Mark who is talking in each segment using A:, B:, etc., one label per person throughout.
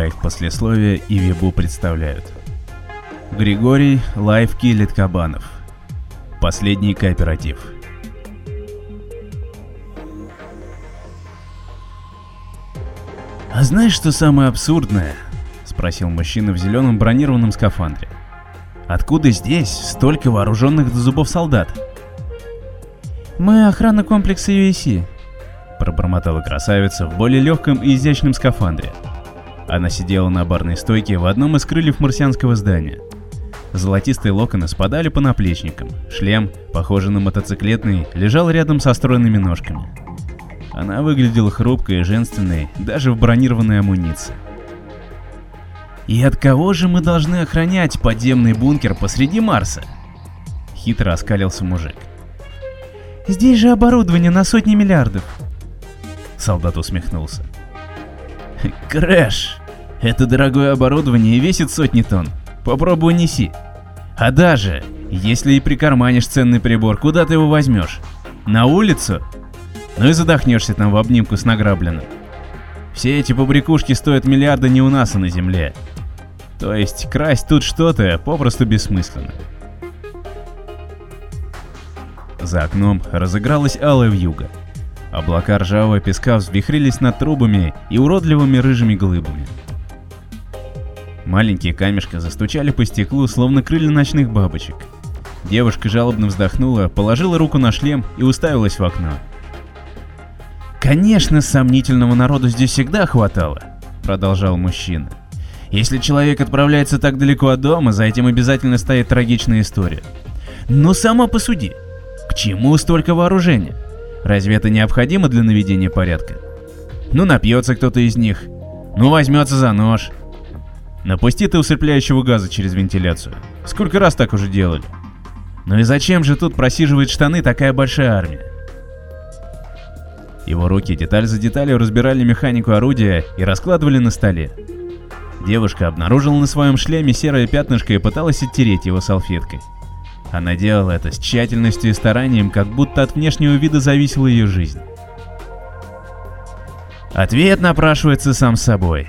A: Проект Послесловие и Вебу представляют. Григорий LifeKilled Кабанов. Последний кооператив. «А знаешь, что самое абсурдное?» — спросил мужчина в зеленом бронированном скафандре. «Откуда здесь столько вооруженных до зубов солдат?»
B: «Мы охрана комплекса UAC», —
A: пробормотала красавица в более легком и изящном скафандре. Она сидела на барной стойке в одном из крыльев марсианского здания. Золотистые локоны спадали по наплечникам, шлем, похожий на мотоциклетный, лежал рядом со стройными ножками. Она выглядела хрупкой и женственной, даже в бронированной амуниции. «И от кого же мы должны охранять подземный бункер посреди Марса?» Хитро оскалился мужик.
B: «Здесь же оборудование на сотни миллиардов!»
A: Солдат усмехнулся. «Крэш! Это дорогое оборудование и весит сотни тонн. Попробуй неси. А даже, если и прикарманишь ценный прибор, куда ты его возьмешь? На улицу? Ну и задохнешься там в обнимку с награбленным. Все эти побрякушки стоят миллиарды не у нас, а на земле. То есть красть тут что-то попросту бессмысленно. За окном разыгралась алая вьюга. Облака ржавого песка взвихрились над трубами и уродливыми рыжими глыбами. Маленькие камешки застучали по стеклу, словно крылья ночных бабочек. Девушка жалобно вздохнула, положила руку на шлем и уставилась в окно. «Конечно, сомнительного народу здесь всегда хватало», — продолжал мужчина. «Если человек отправляется так далеко от дома, за этим обязательно стоит трагичная история. Но сама посуди, к чему столько вооружения? Разве это необходимо для наведения порядка? Ну напьется кто-то из них, ну возьмется за нож. Напусти ты усыпляющего газа через вентиляцию. Сколько раз так уже делали? Ну и зачем же тут просиживает штаны такая большая армия? Его руки деталь за деталью разбирали механику орудия и раскладывали на столе. Девушка обнаружила на своем шлеме серое пятнышко и пыталась оттереть его салфеткой. Она делала это с тщательностью и старанием, как будто от внешнего вида зависела ее жизнь. Ответ напрашивается сам собой.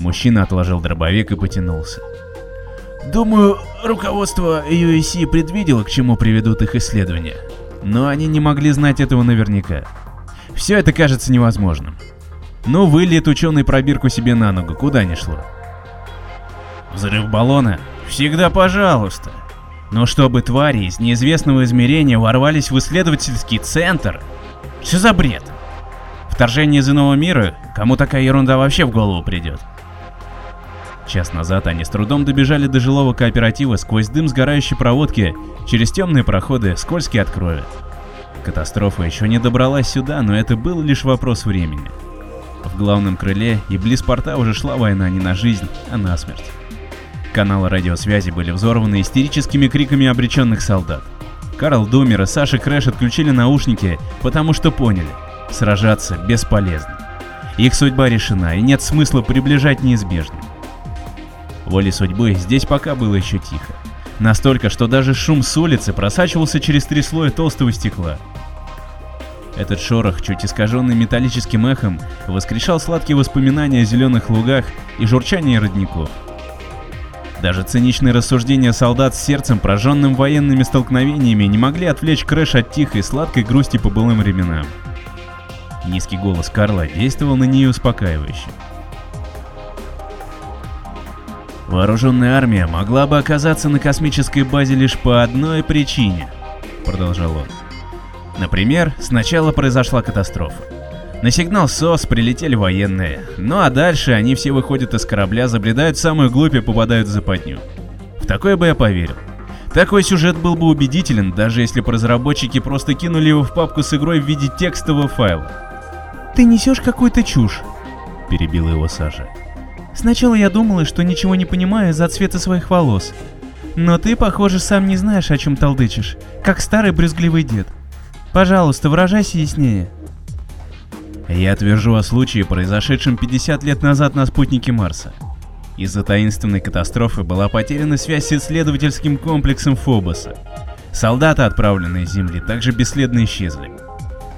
A: Мужчина отложил дробовик и потянулся. Думаю, руководство UAC предвидело, к чему приведут их исследования. Но они не могли знать этого наверняка. Все это кажется невозможным. Ну, выльет ученый пробирку себе на ногу, куда ни шло. Взрыв баллона? Всегда пожалуйста. Но чтобы твари из неизвестного измерения ворвались в исследовательский центр? Что за бред? Вторжение из иного мира? Кому такая ерунда вообще в голову придет? Час назад они с трудом добежали до жилого кооператива сквозь дым сгорающей проводки, через темные проходы, скользкие от крови. Катастрофа еще не добралась сюда, но это был лишь вопрос времени. В главном крыле и близ порта уже шла война не на жизнь, а на смерть. Каналы радиосвязи были взорваны истерическими криками обреченных солдат. Карл Думер и Саша Крэш отключили наушники, потому что поняли, сражаться бесполезно. Их судьба решена, и нет смысла приближать неизбежное. Волей судьбы здесь пока было еще тихо. Настолько, что даже шум с улицы просачивался через три слоя толстого стекла. Этот шорох, чуть искаженный металлическим эхом, воскрешал сладкие воспоминания о зеленых лугах и журчании родников. Даже циничные рассуждения солдат с сердцем, прожженным военными столкновениями, не могли отвлечь Крэш от тихой, сладкой грусти по былым временам. Низкий голос Карла действовал на нее успокаивающе. Вооруженная армия могла бы оказаться на космической базе лишь по одной причине, продолжал он. Например, сначала произошла катастрофа. На сигнал СОС прилетели военные, ну а дальше они все выходят из корабля, забредают в самую глубь и попадают в западню. В такое бы я поверил. Такой сюжет был бы убедителен, даже если бы разработчики просто кинули его в папку с игрой в виде текстового файла.
B: «Ты несешь какую-то чушь», — перебила его Саша. Сначала я думала, что ничего не понимаю из-за цвета своих волос. Но ты, похоже, сам не знаешь, о чем толдычишь, как старый брюзгливый дед. Пожалуйста, выражайся яснее.
A: Я твержу о случае, произошедшем 50 лет назад на спутнике Марса. Из-за таинственной катастрофы была потеряна связь с исследовательским комплексом Фобоса. Солдаты, отправленные с Земли, также бесследно исчезли.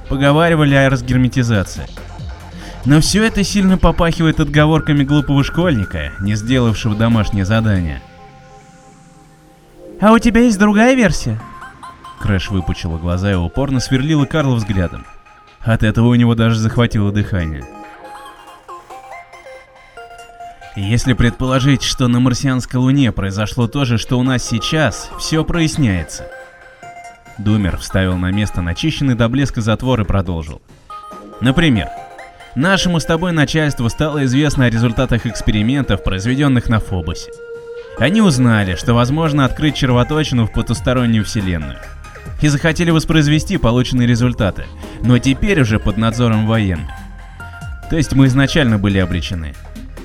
A: Поговаривали о разгерметизации. Но все это сильно попахивает отговорками глупого школьника, не сделавшего домашнее задание.
B: «А у тебя есть другая версия?»
A: Крэш выпучила глаза и упорно сверлила Карла взглядом. От этого у него даже захватило дыхание. Если предположить, что на марсианской луне произошло то же, что у нас сейчас, все проясняется. Думер вставил на место начищенный до блеска затвор и продолжил. Например, нашему с тобой начальству стало известно о результатах экспериментов, произведенных на Фобосе. Они узнали, что возможно открыть червоточину в потустороннюю вселенную. И захотели воспроизвести полученные результаты, но теперь уже под надзором военных. То есть мы изначально были обречены.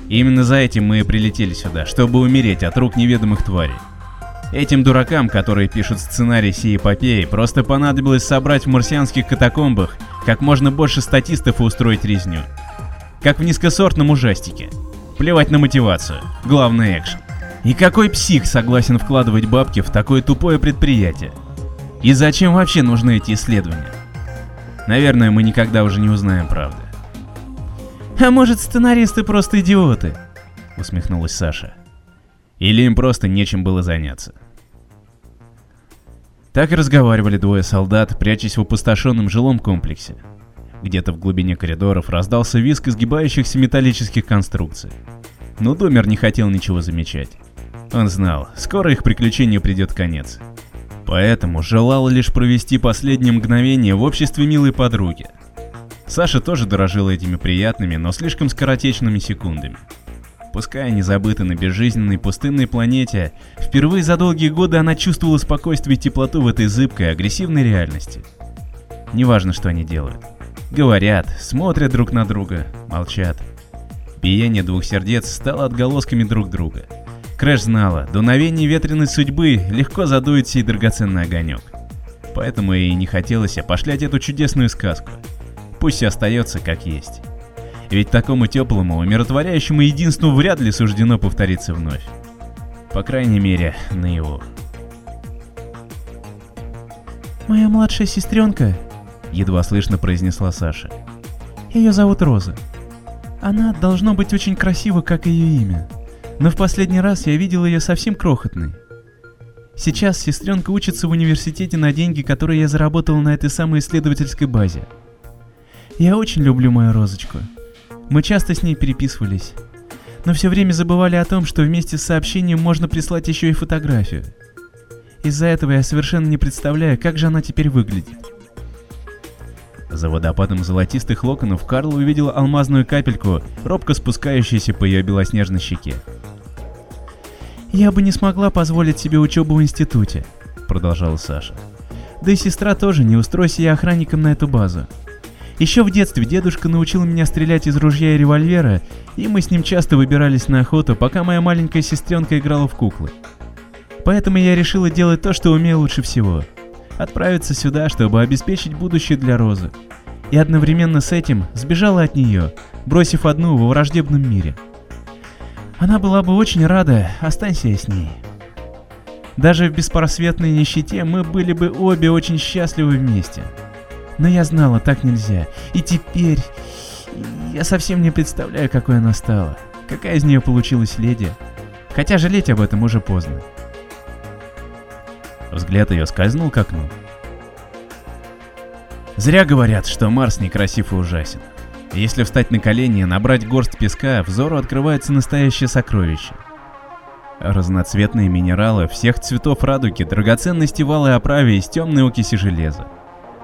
A: И именно за этим мы и прилетели сюда, чтобы умереть от рук неведомых тварей. Этим дуракам, которые пишут сценарий сей эпопеи, просто понадобилось собрать в марсианских катакомбах как можно больше статистов и устроить резню. Как в низкосортном ужастике. Плевать на мотивацию. Главное экшен. И какой псих согласен вкладывать бабки в такое тупое предприятие? И зачем вообще нужны эти исследования? Наверное, мы никогда уже не узнаем правды.
B: А может, сценаристы просто идиоты?
A: Усмехнулась Саша. Или им просто нечем было заняться. Так и разговаривали двое солдат, прячась в опустошенном жилом комплексе. Где-то в глубине коридоров раздался визг изгибающихся металлических конструкций. Но Домер не хотел ничего замечать. Он знал, скоро их приключению придет конец. Поэтому желал лишь провести последние мгновения в обществе милой подруги, Саша тоже дорожила этими приятными, но слишком скоротечными секундами. Пускай они забыты на безжизненной пустынной планете, впервые за долгие годы она чувствовала спокойствие и теплоту в этой зыбкой, агрессивной реальности. Неважно, что они делают. Говорят, смотрят друг на друга, молчат. Биение двух сердец стало отголосками друг друга. Крэш знала, дуновение ветреной судьбы легко задует сей драгоценный огонек. Поэтому ей не хотелось опошлять эту чудесную сказку. Пусть остается как есть. Ведь такому теплому, умиротворяющему единству вряд ли суждено повториться вновь. По крайней мере, на его.
B: «Моя младшая сестренка», — едва слышно произнесла Саша. «Ее зовут Роза. Она должно быть очень красива, как ее имя. Но в последний раз я видел ее совсем крохотной. Сейчас сестренка учится в университете на деньги, которые я заработал на этой самой исследовательской базе. Я очень люблю мою розочку. Мы часто с ней переписывались. Но все время забывали о том, что вместе с сообщением можно прислать еще и фотографию. Из-за этого я совершенно не представляю, как же она теперь выглядит.
A: За водопадом золотистых локонов Карл увидел алмазную капельку, робко спускающуюся по ее белоснежной щеке.
B: «Я бы не смогла позволить себе учебу в институте», — продолжала Саша. «Да и сестра тоже, не устройся я охранником на эту базу. Еще в детстве дедушка научил меня стрелять из ружья и револьвера, и мы с ним часто выбирались на охоту, пока моя маленькая сестренка играла в куклы. Поэтому я решила делать то, что умею лучше всего. Отправиться сюда, чтобы обеспечить будущее для Розы. И одновременно с этим сбежала от нее, бросив одну во враждебном мире. Она была бы очень рада, останься я с ней. Даже в беспросветной нищете мы были бы обе очень счастливы вместе. Но я знала, так нельзя. И теперь... Я совсем не представляю, какой она стала. Какая из нее получилась леди. Хотя жалеть об этом уже поздно.
A: Взгляд ее скользнул к окну. Зря говорят, что Марс некрасив и ужасен. Если встать на колени и набрать горсть песка, взору открывается настоящее сокровище. Разноцветные минералы всех цветов радуги, драгоценности в алой оправе из темной окиси железа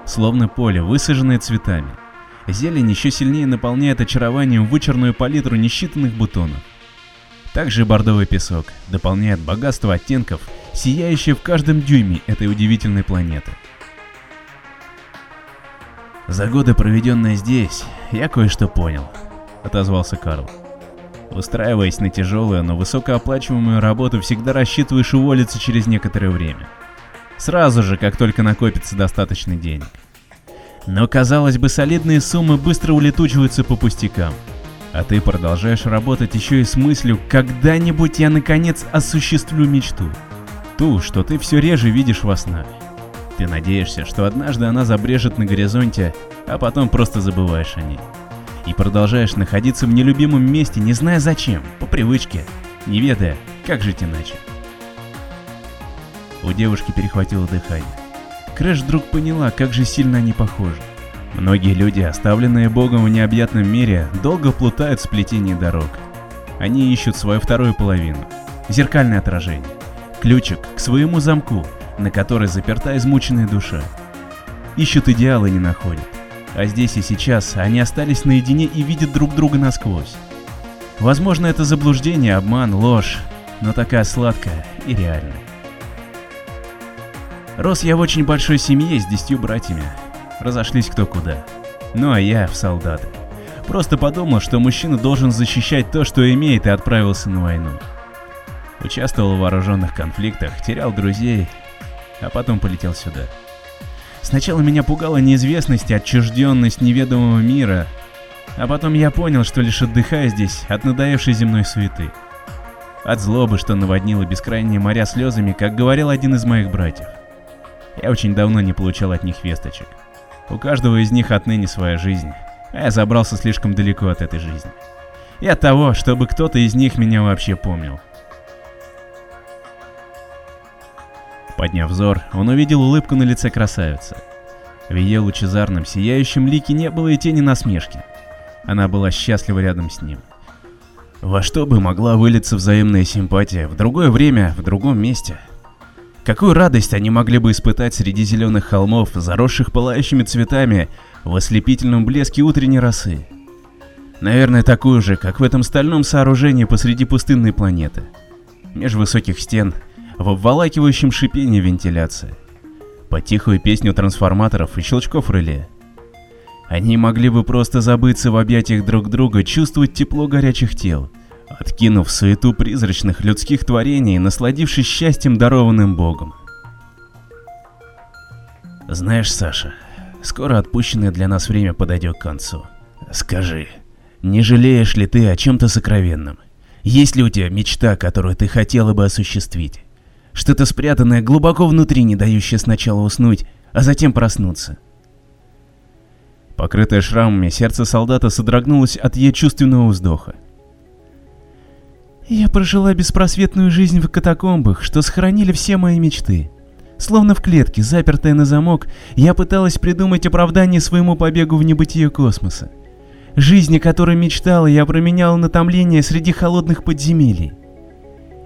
A: словно поле, высаженное цветами. Зелень еще сильнее наполняет очарованием вычерную палитру несчитанных бутонов. Также бордовый песок дополняет богатство оттенков, сияющее в каждом дюйме этой удивительной планеты. «За годы, проведенные здесь, я кое-что понял», — отозвался Карл. Устраиваясь на тяжелую, но высокооплачиваемую работу, всегда рассчитываешь уволиться через некоторое время. Сразу же, как только накопится достаточно денег. Но, казалось бы, солидные суммы быстро улетучиваются по пустякам. А ты продолжаешь работать еще и с мыслью, когда-нибудь я наконец осуществлю мечту. Ту, что ты все реже видишь во снах. Ты надеешься, что однажды она забрезжит на горизонте, а потом просто забываешь о ней. И продолжаешь находиться в нелюбимом месте, не зная зачем, по привычке, не ведая, как жить иначе. У девушки перехватило дыхание. Крэш вдруг поняла, как же сильно они похожи. Многие люди, оставленные Богом в необъятном мире, долго плутают в сплетении дорог. Они ищут свою вторую половину. Зеркальное отражение. Ключик к своему замку, на который заперта измученная душа. Ищут идеалы не находят. А здесь и сейчас они остались наедине и видят друг друга насквозь. Возможно, это заблуждение, обман, ложь, но такая сладкая и реальная. Рос я в очень большой семье с десятью братьями, разошлись кто куда. Ну а я в солдаты. Просто подумал, что мужчина должен защищать то, что имеет, и отправился на войну. Участвовал в вооруженных конфликтах, терял друзей, а потом полетел сюда. Сначала меня пугала неизвестность и отчужденность неведомого мира, а потом я понял, что лишь отдыхаю здесь от надоевшей земной суеты. От злобы, что наводнило бескрайние моря слезами, как говорил один из моих братьев. Я очень давно не получал от них весточек. У каждого из них отныне своя жизнь, а я забрался слишком далеко от этой жизни. И от того, чтобы кто-то из них меня вообще помнил. Подняв взор, он увидел улыбку на лице красавицы. В ее лучезарном, сияющем лике не было и тени насмешки. Она была счастлива рядом с ним. Во что бы могла вылиться взаимная симпатия в другое время, в другом месте – Какую радость они могли бы испытать среди зеленых холмов, заросших пылающими цветами, в ослепительном блеске утренней росы. Наверное, такую же, как в этом стальном сооружении посреди пустынной планеты. Меж высоких стен, в обволакивающем шипении вентиляции. По тихую песню трансформаторов и щелчков реле. Они могли бы просто забыться в объятиях друг друга, чувствовать тепло горячих тел – откинув суету призрачных людских творений, насладившись счастьем, дарованным Богом. Знаешь, Саша, скоро отпущенное для нас время подойдет к концу. Скажи, не жалеешь ли ты о чем-то сокровенном? Есть ли у тебя мечта, которую ты хотела бы осуществить? Что-то спрятанное глубоко внутри, не дающее сначала уснуть, а затем проснуться. Покрытое шрамами, сердце солдата содрогнулось от ее чувственного вздоха.
B: Я прожила беспросветную жизнь в катакомбах, что сохранили все мои мечты. Словно в клетке, запертая на замок, я пыталась придумать оправдание своему побегу в небытие космоса. Жизнь, о которой мечтала, я променяла на томление среди холодных подземелий.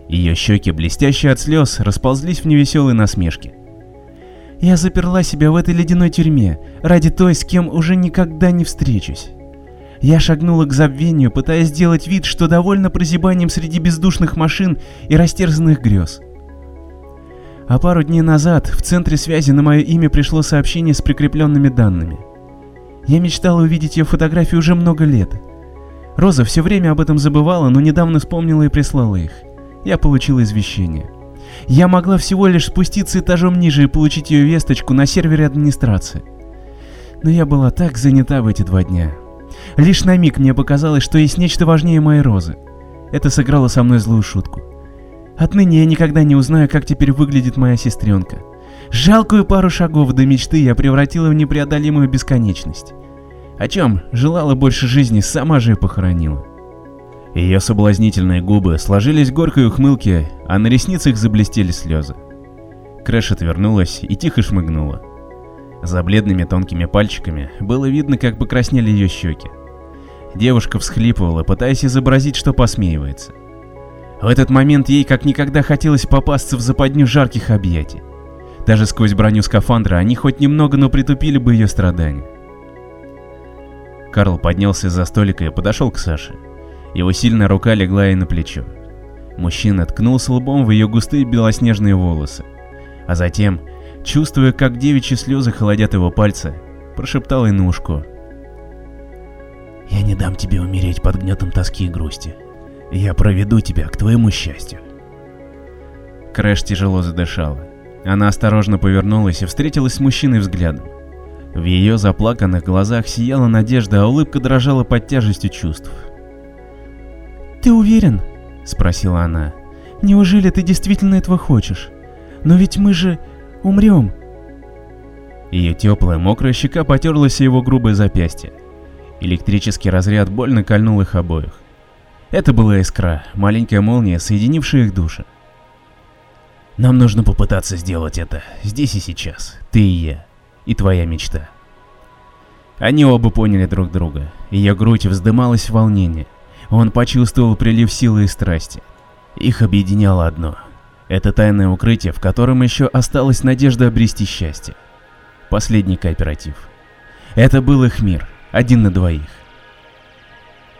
A: Ее щеки, блестящие от слез, расползлись в невеселой насмешке.
B: Я заперла себя в этой ледяной тюрьме, ради той, с кем уже никогда не встречусь. Я шагнула к забвению, пытаясь сделать вид, что довольна прозябанием среди бездушных машин и растерзанных грез. А пару дней назад в центре связи на мое имя пришло сообщение с прикрепленными данными. Я мечтала увидеть ее фотографии уже много лет. Роза все время об этом забывала, но недавно вспомнила и прислала их. Я получила извещение. Я могла всего лишь спуститься этажом ниже и получить ее весточку на сервере администрации. Но я была так занята в эти два дня. Лишь на миг мне показалось, что есть нечто важнее моей розы. Это сыграло со мной злую шутку. Отныне я никогда не узнаю, как теперь выглядит моя сестренка. Жалкую пару шагов до мечты я превратила в непреодолимую бесконечность. О чем желала больше жизни, сама же и похоронила.
A: Ее соблазнительные губы сложились в горькой ухмылке, а на ресницах заблестели слезы. Крэш отвернулась и тихо шмыгнула. За бледными тонкими пальчиками было видно, как покраснели ее щеки. Девушка всхлипывала, пытаясь изобразить, что посмеивается. В этот момент ей как никогда хотелось попасться в западню жарких объятий. Даже сквозь броню скафандра они хоть немного, но притупили бы ее страдания. Карл поднялся из-за столика и подошел к Саше. Его сильная рука легла ей на плечо. Мужчина ткнулся лбом в ее густые белоснежные волосы, а затем чувствуя, как девичьи слезы холодят его пальцы, прошептал ей на ушко. «Я не дам тебе умереть под гнетом тоски и грусти. Я проведу тебя к твоему счастью». Крэш тяжело задышала. Она осторожно повернулась и встретилась с мужчиной взглядом. В ее заплаканных глазах сияла надежда, а улыбка дрожала под тяжестью чувств.
B: «Ты уверен?» — спросила она. «Неужели ты действительно этого хочешь? Но ведь мы же умрем».
A: Ее теплая, мокрая щека потерлась о его грубое запястье. Электрический разряд больно кольнул их обоих. Это была искра, маленькая молния, соединившая их души. Нам нужно попытаться сделать это, здесь и сейчас, ты и я, и твоя мечта. Они оба поняли друг друга, ее грудь вздымалась в волнении. Он почувствовал прилив силы и страсти. Их объединяло одно. Это тайное укрытие, в котором еще осталась надежда обрести счастье. Последний кооператив. Это был их мир, один на двоих.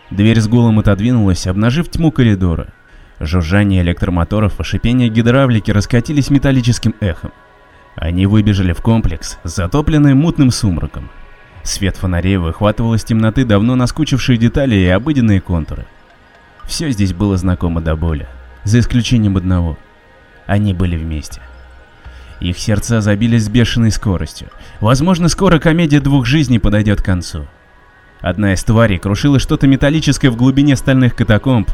A: Дверь с гулом отодвинулась, обнажив тьму коридора. Жужжание электромоторов и шипение гидравлики раскатились металлическим эхом. Они выбежали в комплекс, затопленный мутным сумраком. Свет фонарей выхватывал из темноты давно наскучившие детали и обыденные контуры. Все здесь было знакомо до боли, за исключением одного. Они были вместе. Их сердца забились с бешеной скоростью. Возможно, скоро комедия двух жизней подойдет к концу. Одна из тварей крушила что-то металлическое в глубине стальных катакомб,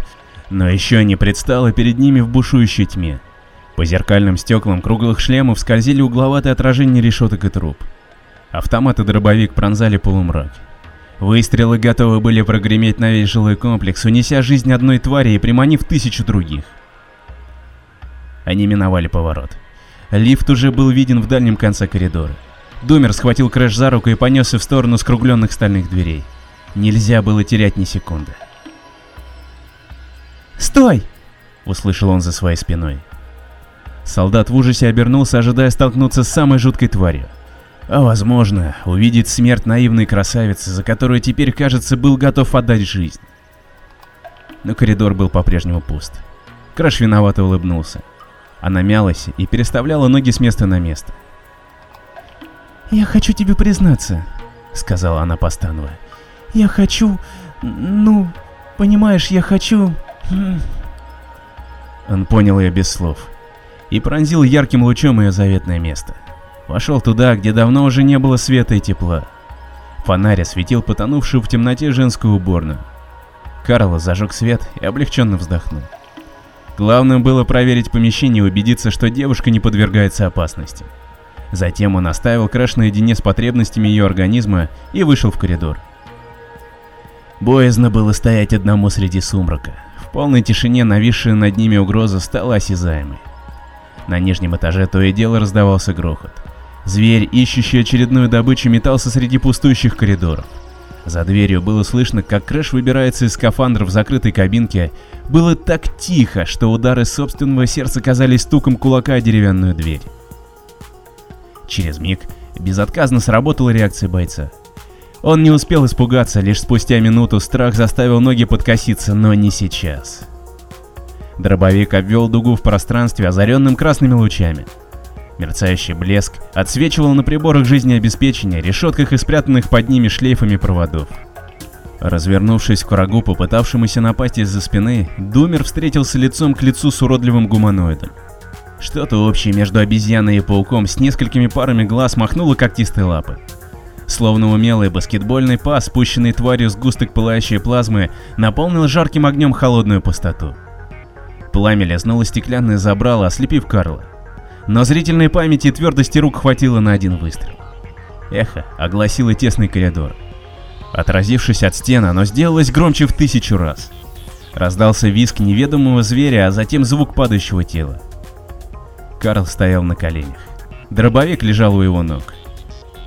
A: но еще не предстала перед ними в бушующей тьме. По зеркальным стеклам круглых шлемов скользили угловатые отражения решеток и труб. Автомат и дробовик пронзали полумрак. Выстрелы готовы были прогреметь на весь жилой комплекс, унеся жизнь одной твари и приманив тысячу других. Они миновали поворот. Лифт уже был виден в дальнем конце коридора. Думер схватил Крэш за руку и понесся в сторону скругленных стальных дверей. Нельзя было терять ни секунды.
B: «Стой!»
A: — услышал он за своей спиной. Солдат в ужасе обернулся, ожидая столкнуться с самой жуткой тварью. А возможно, увидеть смерть наивной красавицы, за которую теперь, кажется, был готов отдать жизнь. Но коридор был по-прежнему пуст. Крэш виновато улыбнулась. Она мялась и переставляла ноги с места на место.
B: «Я хочу тебе признаться», — сказала она, постановая. «Я хочу... ну, понимаешь, я хочу...»
A: Он понял ее без слов и пронзил ярким лучом ее заветное место. Вошел туда, где давно уже не было света и тепла. Фонарь осветил потонувшую в темноте женскую уборную. Карл зажег свет и облегченно вздохнул. Главным было проверить помещение и убедиться, что девушка не подвергается опасности. Затем он оставил Крэш наедине с потребностями ее организма и вышел в коридор. Боязно было стоять одному среди сумрака. В полной тишине нависшая над ними угроза стала осязаемой. На нижнем этаже то и дело раздавался грохот. Зверь, ищущий очередную добычу, метался среди пустующих коридоров. За дверью было слышно, как Крэш выбирается из скафандра в закрытой кабинке. Было так тихо, что удары собственного сердца казались стуком кулака о деревянную дверь. Через миг безотказно сработала реакция бойца. Он не успел испугаться, лишь спустя минуту страх заставил ноги подкоситься, но не сейчас. Дробовик обвел дугу в пространстве, озаренным красными лучами. Мерцающий блеск отсвечивал на приборах жизнеобеспечения, решетках и спрятанных под ними шлейфами проводов. Развернувшись к врагу, попытавшемуся напасть из-за спины, Думер встретился лицом к лицу с уродливым гуманоидом. Что-то общее между обезьяной и пауком с несколькими парами глаз махнуло когтистой лапы. Словно умелый баскетбольный пас, спущенный тварью с густок пылающей плазмы, наполнил жарким огнем холодную пустоту. Пламя лизнуло стеклянное забрало, ослепив Карла. Но зрительной памяти и твердости рук хватило на один выстрел. Эхо огласило тесный коридор. Отразившись от стен, оно сделалось громче в тысячу раз. Раздался визг неведомого зверя, а затем звук падающего тела. Карл стоял на коленях. Дробовик лежал у его ног.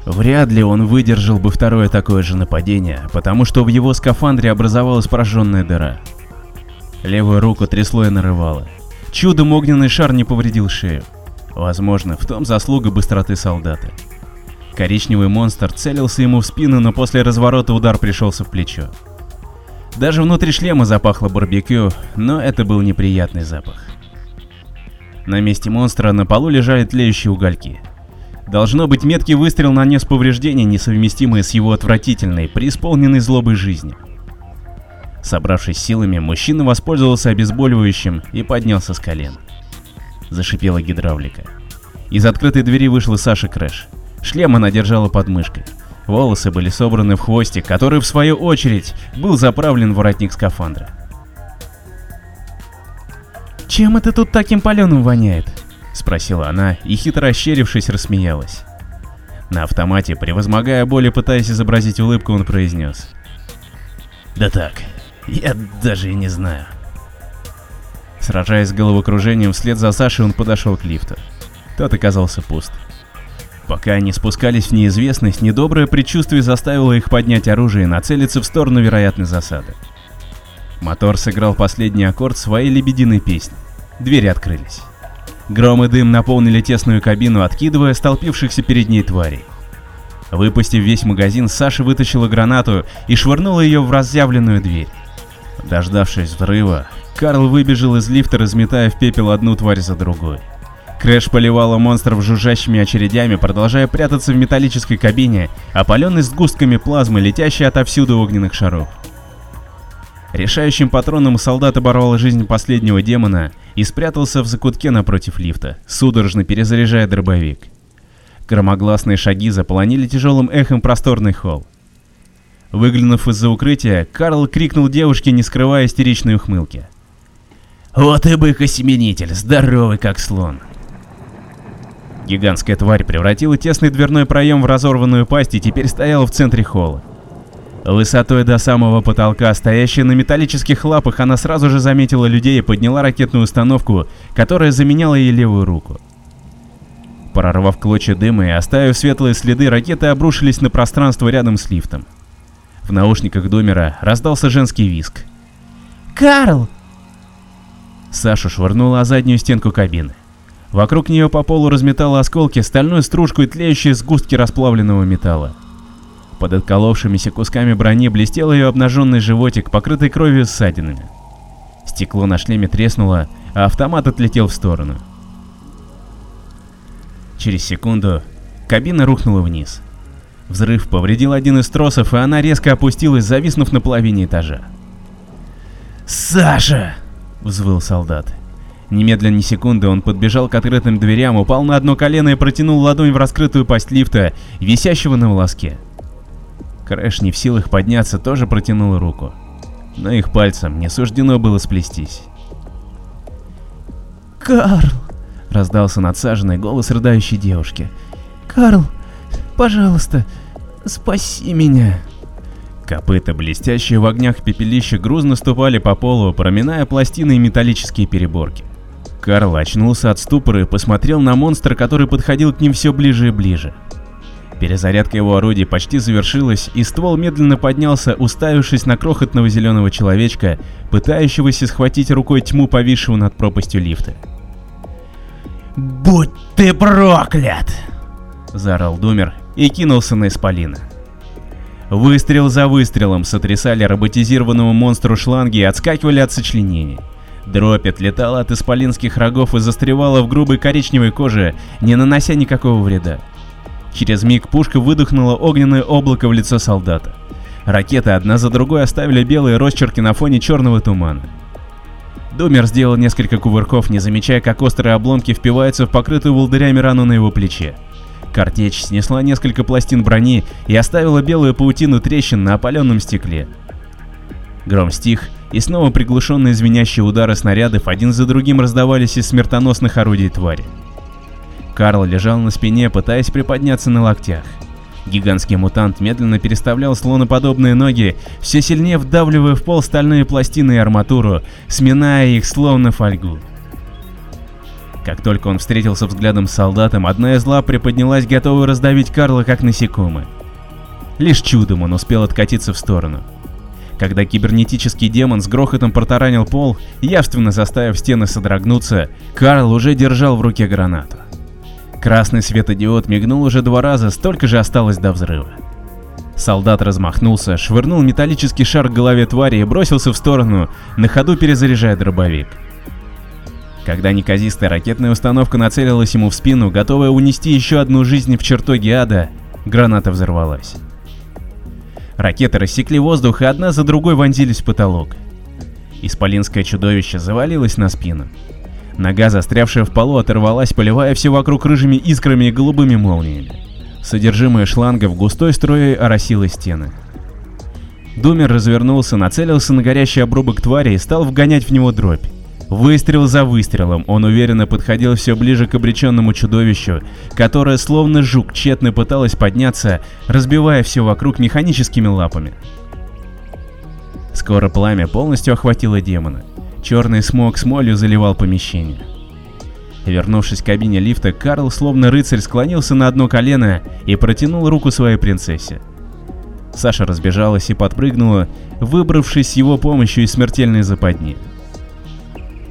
A: Вряд ли он выдержал бы второе такое же нападение, потому что в его скафандре образовалась пораженная дыра. Левую руку трясло и нарывало. Чудом огненный шар не повредил шею. Возможно, в том заслуга быстроты солдата. Коричневый монстр целился ему в спину, но после разворота удар пришелся в плечо. Даже внутри шлема запахло барбекю, но это был неприятный запах. На месте монстра на полу лежали тлеющие угольки. Должно быть, меткий выстрел нанес повреждения, несовместимые с его отвратительной, преисполненной злобой жизнью. Собравшись силами, мужчина воспользовался обезболивающим и поднялся с колен зашипела гидравлика. Из открытой двери вышла Саша Крэш. Шлем она держала под мышкой. Волосы были собраны в хвостик, который, в свою очередь, был заправлен в воротник скафандра.
B: «Чем это тут таким паленым воняет?» — спросила она и, хитро ощерившись, рассмеялась. На автомате, превозмогая боль и пытаясь изобразить улыбку, он произнес.
A: «Да так, я даже и не знаю».
B: Сражаясь с головокружением, вслед за Сашей он подошел к лифту. Тот оказался пуст. Пока они спускались в неизвестность, недоброе предчувствие заставило их поднять оружие и нацелиться в сторону вероятной засады. Мотор сыграл последний аккорд своей лебединой песни. Двери открылись. Гром и дым наполнили тесную кабину, откидывая столпившихся перед ней тварей. Выпустив весь магазин, Саша вытащила гранату и швырнула ее в разъявленную дверь. Дождавшись взрыва, Карл выбежал из лифта, разметая в пепел одну тварь за другой. Крэш поливала монстров жужжащими очередями, продолжая прятаться в металлической кабине, опаленной сгустками плазмы, летящих отовсюду огненных шаров. Решающим патроном солдат оборвал жизнь последнего демона и спрятался в закутке напротив лифта, судорожно перезаряжая дробовик. Громогласные шаги заполонили тяжелым эхом просторный холл. Выглянув из-за укрытия, Карл крикнул девушке, не скрывая истеричной ухмылки.
A: «Вот и бык-осеменитель, здоровый как слон!»
B: Гигантская тварь превратила тесный дверной проем в разорванную пасть и теперь стояла в центре холла. Высотой до самого потолка, стоящая на металлических лапах, она сразу же заметила людей и подняла ракетную установку, которая заменяла ей левую руку. Прорвав клочья дыма и оставив светлые следы, ракеты обрушились на пространство рядом с лифтом. В наушниках Домера раздался женский виск.
C: «Карл!»
B: Саша швырнула о заднюю стенку кабины. Вокруг нее по полу разметало осколки, стальную стружку и тлеющие сгустки расплавленного металла. Под отколовшимися кусками брони блестел ее обнаженный животик, покрытый кровью ссадинами. Стекло на шлеме треснуло, а автомат отлетел в сторону. Через секунду кабина рухнула вниз. Взрыв повредил один из тросов, и она резко опустилась, зависнув на половине этажа.
A: «Саша!»
B: — взвыл солдат. Не медля ни секунды он подбежал к открытым дверям, упал на одно колено и протянул ладонь в раскрытую пасть лифта, висящего на волоске. Крэш не в силах подняться тоже протянула руку, но их пальцам не суждено было сплестись.
C: «Карл!»
B: — раздался надсаженный голос рыдающей девушки.
C: «Карл, пожалуйста, спаси меня!»
B: Копыта, блестящие в огнях пепелища, грузно ступали по полу, проминая пластины и металлические переборки. Карл очнулся от ступора и посмотрел на монстра, который подходил к ним все ближе и ближе. Перезарядка его орудий почти завершилась, и ствол медленно поднялся, уставившись на крохотного зеленого человечка, пытающегося схватить рукой тьму, повисшего над пропастью лифта.
A: «Будь ты проклят!»
B: — заорал Думер и кинулся на Исполина. Выстрел за выстрелом сотрясали роботизированному монстру шланги и отскакивали от сочленений. Дробь отлетала от исполинских рогов и застревала в грубой коричневой коже, не нанося никакого вреда. Через миг пушка выдохнула огненное облако в лицо солдата. Ракеты одна за другой оставили белые росчерки на фоне черного тумана. Думер сделал несколько кувырков, не замечая, как острые обломки впиваются в покрытую волдырями рану на его плече. Картечь снесла несколько пластин брони и оставила белую паутину трещин на опаленном стекле. Гром стих, и снова приглушенные звенящие удары снарядов один за другим раздавались из смертоносных орудий твари. Карл лежал на спине, пытаясь приподняться на локтях. Гигантский мутант медленно переставлял слоноподобные ноги, все сильнее вдавливая в пол стальные пластины и арматуру, сминая их словно фольгу. Как только он встретился взглядом с солдатом, одна из лап приподнялась, готовая раздавить Карла как насекомое. Лишь чудом он успел откатиться в сторону. Когда кибернетический демон с грохотом протаранил пол, явственно заставив стены содрогнуться, Карл уже держал в руке гранату. Красный светодиод мигнул уже два раза, столько же осталось до взрыва. Солдат размахнулся, швырнул металлический шар к голове твари и бросился в сторону, на ходу перезаряжая дробовик. Когда неказистая ракетная установка нацелилась ему в спину, готовая унести еще одну жизнь в чертоге ада, граната взорвалась. Ракеты рассекли воздух и одна за другой вонзились в потолок. Исполинское чудовище завалилось на спину. Нога, застрявшая в полу, оторвалась, поливая все вокруг рыжими искрами и голубыми молниями. Содержимое шланга в густой струей оросило стены. Думер развернулся, нацелился на горящий обрубок твари и стал вгонять в него дробь.
A: Выстрел за выстрелом он уверенно подходил все ближе к обреченному чудовищу, которое словно жук тщетно пыталось подняться, разбивая все вокруг механическими лапами. Скоро пламя полностью охватило демона. Черный смог с молью заливал помещение. Вернувшись к кабине лифта, Карл словно рыцарь склонился на одно колено и протянул руку своей принцессе. Саша разбежалась и подпрыгнула, выбравшись с его помощью из смертельной западни.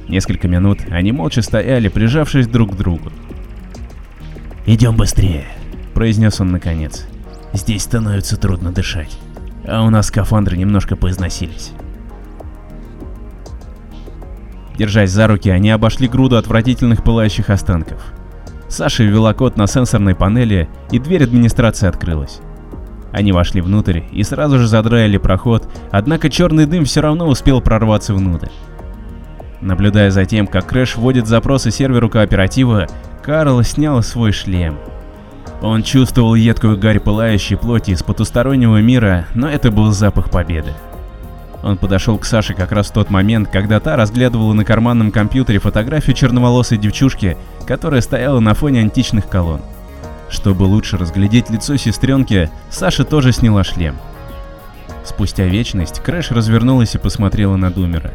A: Несколько минут они молча стояли, прижавшись друг к другу.
C: «Идем быстрее», — произнес он наконец. «Здесь становится трудно дышать, а у нас скафандры немножко поизносились».
A: Держась за руки, они обошли груду отвратительных пылающих останков. Саша ввела код на сенсорной панели, и дверь администрации открылась. Они вошли внутрь и сразу же задраили проход, однако черный дым все равно успел прорваться внутрь. Наблюдая за тем, как Крэш вводит запросы серверу кооператива, Карл снял свой шлем. Он чувствовал едкую гарь пылающей плоти из потустороннего мира, но это был запах победы. Он подошел к Саше как раз в тот момент, когда та разглядывала на карманном компьютере фотографию черноволосой девчушки, которая стояла на фоне античных колонн. Чтобы лучше разглядеть лицо сестренки, Саша тоже сняла шлем. Спустя вечность Крэш развернулась и посмотрела на Думера.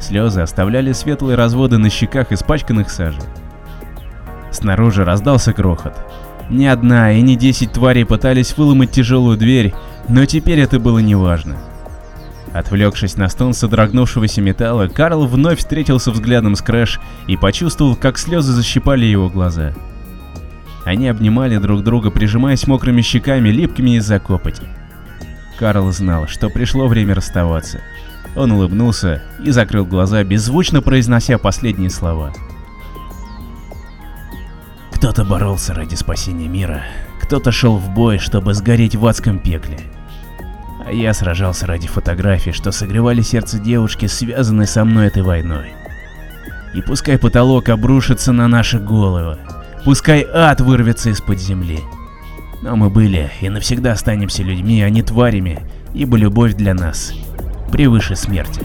A: Слезы оставляли светлые разводы на щеках, испачканных сажей. Снаружи раздался грохот. Не одна и не десять тварей пытались выломать тяжелую дверь, но теперь это было неважно. Отвлекшись на стон содрогнувшегося металла, Карл вновь встретился взглядом с Крэш и почувствовал, как слезы защипали его глаза. Они обнимали друг друга, прижимаясь мокрыми щеками, липкими из-за копоти. Карл знал, что пришло время расставаться. Он улыбнулся и закрыл глаза, беззвучно произнося последние слова.
C: Кто-то боролся ради спасения мира, кто-то шел в бой, чтобы сгореть в адском пекле. А я сражался ради фотографий, что согревали сердце девушки, связанной со мной этой войной. И пускай потолок обрушится на наши головы, пускай ад вырвется из-под земли. Но мы были и навсегда останемся людьми, а не тварями, ибо любовь для нас превыше смерти.